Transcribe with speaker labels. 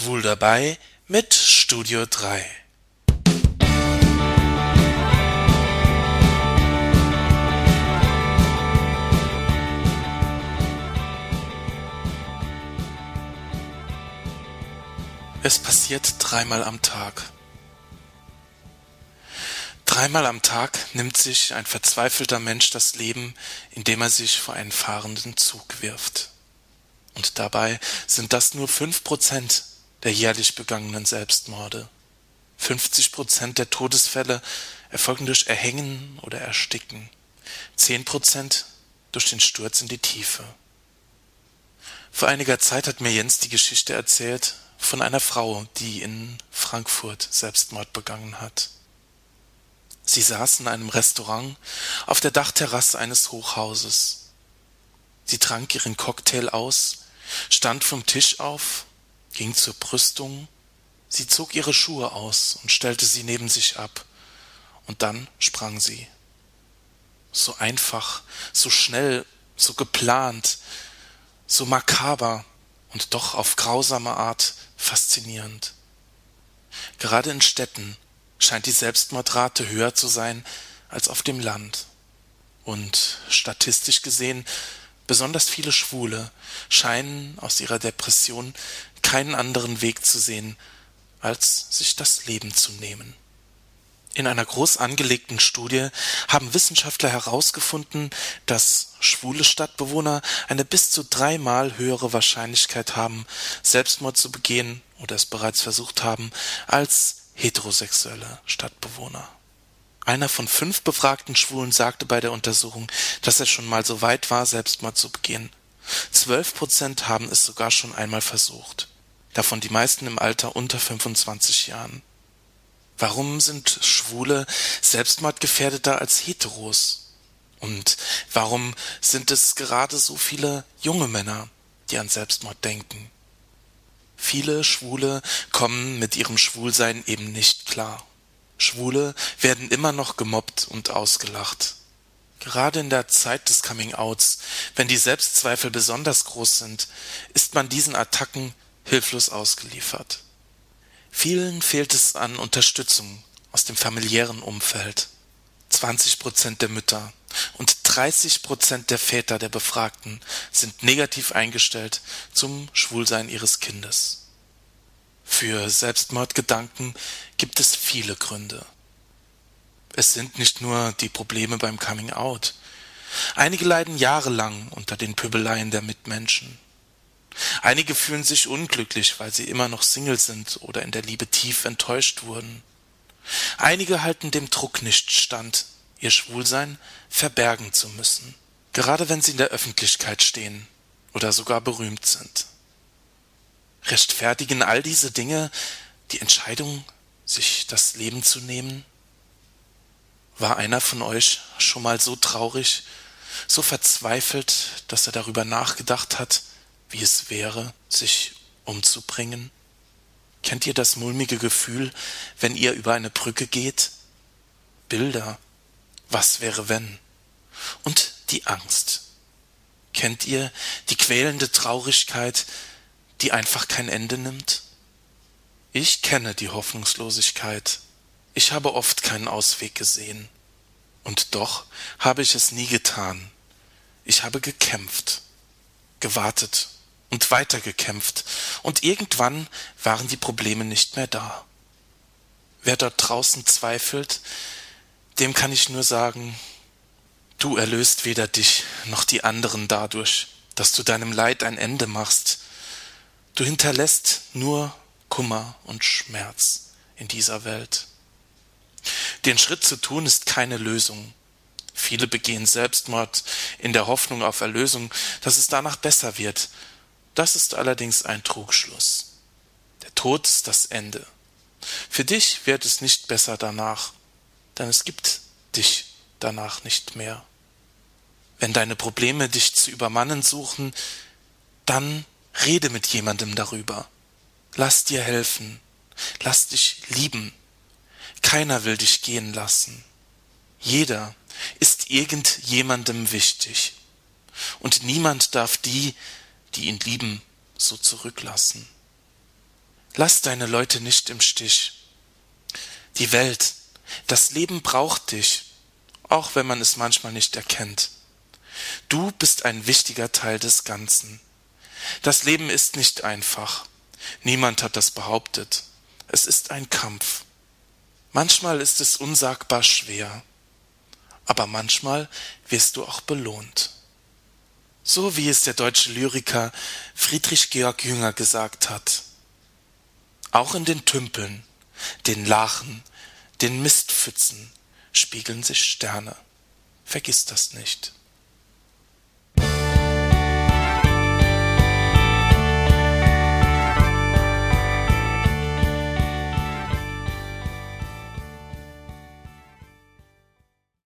Speaker 1: Schwul dabei mit Studio 3. Es passiert dreimal am Tag. Dreimal am Tag nimmt sich ein verzweifelter Mensch das Leben, indem er sich vor einen fahrenden Zug wirft. Und dabei sind das nur fünf Prozent der jährlich begangenen Selbstmorde. 50 Prozent der Todesfälle erfolgen durch Erhängen oder Ersticken. 10 Prozent durch den Sturz in die Tiefe. Vor einiger Zeit hat mir Jens die Geschichte erzählt von einer Frau, die in Frankfurt Selbstmord begangen hat. Sie saß in einem Restaurant auf der Dachterrasse eines Hochhauses. Sie trank ihren Cocktail aus, stand vom Tisch auf ging zur Brüstung, sie zog ihre Schuhe aus und stellte sie neben sich ab, und dann sprang sie. So einfach, so schnell, so geplant, so makaber und doch auf grausame Art faszinierend. Gerade in Städten scheint die Selbstmordrate höher zu sein als auf dem Land. Und statistisch gesehen, besonders viele Schwule scheinen aus ihrer Depression keinen anderen Weg zu sehen, als sich das Leben zu nehmen. In einer groß angelegten Studie haben Wissenschaftler herausgefunden, dass schwule Stadtbewohner eine bis zu dreimal höhere Wahrscheinlichkeit haben, Selbstmord zu begehen oder es bereits versucht haben, als heterosexuelle Stadtbewohner. Einer von fünf befragten Schwulen sagte bei der Untersuchung, dass er schon mal so weit war, Selbstmord zu begehen. Zwölf Prozent haben es sogar schon einmal versucht davon die meisten im Alter unter 25 Jahren. Warum sind Schwule selbstmordgefährdeter als Heteros? Und warum sind es gerade so viele junge Männer, die an Selbstmord denken? Viele Schwule kommen mit ihrem Schwulsein eben nicht klar. Schwule werden immer noch gemobbt und ausgelacht. Gerade in der Zeit des Coming-outs, wenn die Selbstzweifel besonders groß sind, ist man diesen Attacken hilflos ausgeliefert. Vielen fehlt es an Unterstützung aus dem familiären Umfeld. 20 Prozent der Mütter und 30 Prozent der Väter der Befragten sind negativ eingestellt zum Schwulsein ihres Kindes. Für Selbstmordgedanken gibt es viele Gründe. Es sind nicht nur die Probleme beim Coming Out. Einige leiden jahrelang unter den Pöbeleien der Mitmenschen. Einige fühlen sich unglücklich, weil sie immer noch Single sind oder in der Liebe tief enttäuscht wurden. Einige halten dem Druck nicht stand, ihr Schwulsein verbergen zu müssen, gerade wenn sie in der Öffentlichkeit stehen oder sogar berühmt sind. Rechtfertigen all diese Dinge die Entscheidung, sich das Leben zu nehmen? War einer von euch schon mal so traurig, so verzweifelt, dass er darüber nachgedacht hat, wie es wäre, sich umzubringen? Kennt ihr das mulmige Gefühl, wenn ihr über eine Brücke geht? Bilder. Was wäre wenn? Und die Angst. Kennt ihr die quälende Traurigkeit, die einfach kein Ende nimmt? Ich kenne die Hoffnungslosigkeit. Ich habe oft keinen Ausweg gesehen. Und doch habe ich es nie getan. Ich habe gekämpft, gewartet und weitergekämpft, und irgendwann waren die Probleme nicht mehr da. Wer dort draußen zweifelt, dem kann ich nur sagen, du erlöst weder dich noch die anderen dadurch, dass du deinem Leid ein Ende machst. Du hinterlässt nur Kummer und Schmerz in dieser Welt. Den Schritt zu tun ist keine Lösung. Viele begehen Selbstmord in der Hoffnung auf Erlösung, dass es danach besser wird, das ist allerdings ein Trugschluss. Der Tod ist das Ende. Für dich wird es nicht besser danach, denn es gibt dich danach nicht mehr. Wenn deine Probleme dich zu übermannen suchen, dann rede mit jemandem darüber. Lass dir helfen. Lass dich lieben. Keiner will dich gehen lassen. Jeder ist irgendjemandem wichtig. Und niemand darf die, die ihn lieben, so zurücklassen. Lass deine Leute nicht im Stich. Die Welt, das Leben braucht dich, auch wenn man es manchmal nicht erkennt. Du bist ein wichtiger Teil des Ganzen. Das Leben ist nicht einfach. Niemand hat das behauptet. Es ist ein Kampf. Manchmal ist es unsagbar schwer, aber manchmal wirst du auch belohnt. So wie es der deutsche Lyriker Friedrich Georg Jünger gesagt hat. Auch in den Tümpeln, den Lachen, den Mistpfützen spiegeln sich Sterne. Vergiss das nicht.